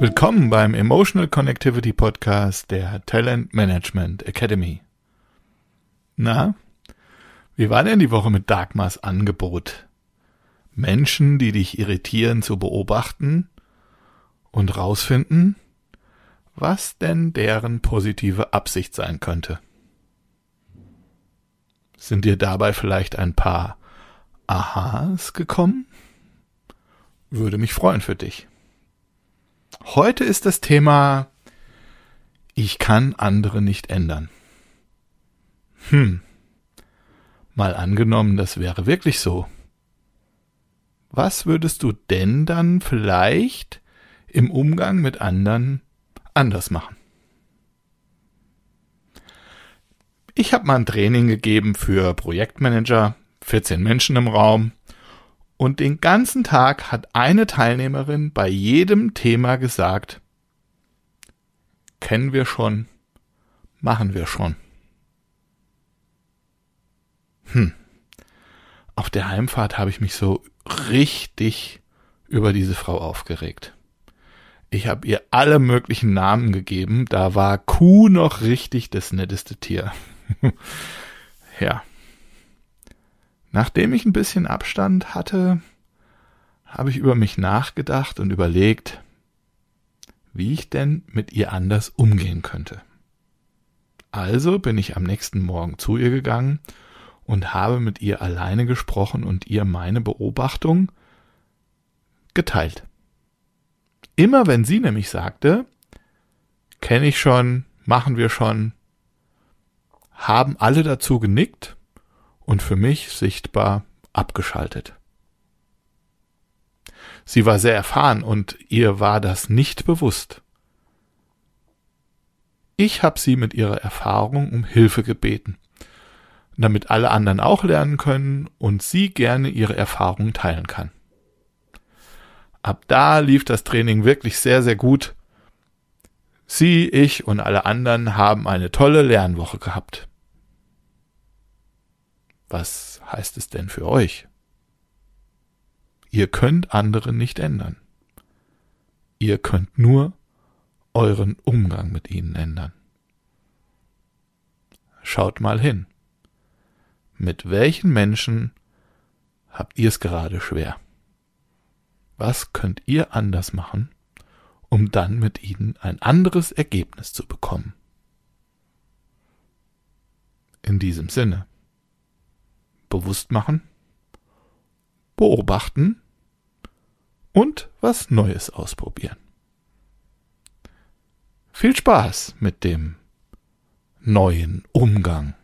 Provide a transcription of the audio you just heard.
Willkommen beim Emotional Connectivity Podcast der Talent Management Academy. Na, wie war denn die Woche mit Dagmars Angebot? Menschen, die dich irritieren, zu beobachten und rausfinden, was denn deren positive Absicht sein könnte. Sind dir dabei vielleicht ein paar Aha's gekommen? Würde mich freuen für dich. Heute ist das Thema Ich kann andere nicht ändern. Hm. Mal angenommen, das wäre wirklich so. Was würdest du denn dann vielleicht im Umgang mit anderen anders machen? Ich habe mal ein Training gegeben für Projektmanager, 14 Menschen im Raum, und den ganzen Tag hat eine Teilnehmerin bei jedem Thema gesagt, kennen wir schon, machen wir schon. Hm. Auf der Heimfahrt habe ich mich so richtig über diese Frau aufgeregt. Ich habe ihr alle möglichen Namen gegeben, da war Kuh noch richtig das netteste Tier. ja. Nachdem ich ein bisschen Abstand hatte, habe ich über mich nachgedacht und überlegt, wie ich denn mit ihr anders umgehen könnte. Also bin ich am nächsten Morgen zu ihr gegangen und habe mit ihr alleine gesprochen und ihr meine Beobachtung geteilt. Immer wenn sie nämlich sagte, kenne ich schon, machen wir schon, haben alle dazu genickt und für mich sichtbar abgeschaltet. Sie war sehr erfahren und ihr war das nicht bewusst. Ich habe sie mit ihrer Erfahrung um Hilfe gebeten damit alle anderen auch lernen können und sie gerne ihre Erfahrungen teilen kann. Ab da lief das Training wirklich sehr, sehr gut. Sie, ich und alle anderen haben eine tolle Lernwoche gehabt. Was heißt es denn für euch? Ihr könnt andere nicht ändern. Ihr könnt nur euren Umgang mit ihnen ändern. Schaut mal hin. Mit welchen Menschen habt ihr es gerade schwer? Was könnt ihr anders machen, um dann mit ihnen ein anderes Ergebnis zu bekommen? In diesem Sinne. Bewusst machen, beobachten und was Neues ausprobieren. Viel Spaß mit dem neuen Umgang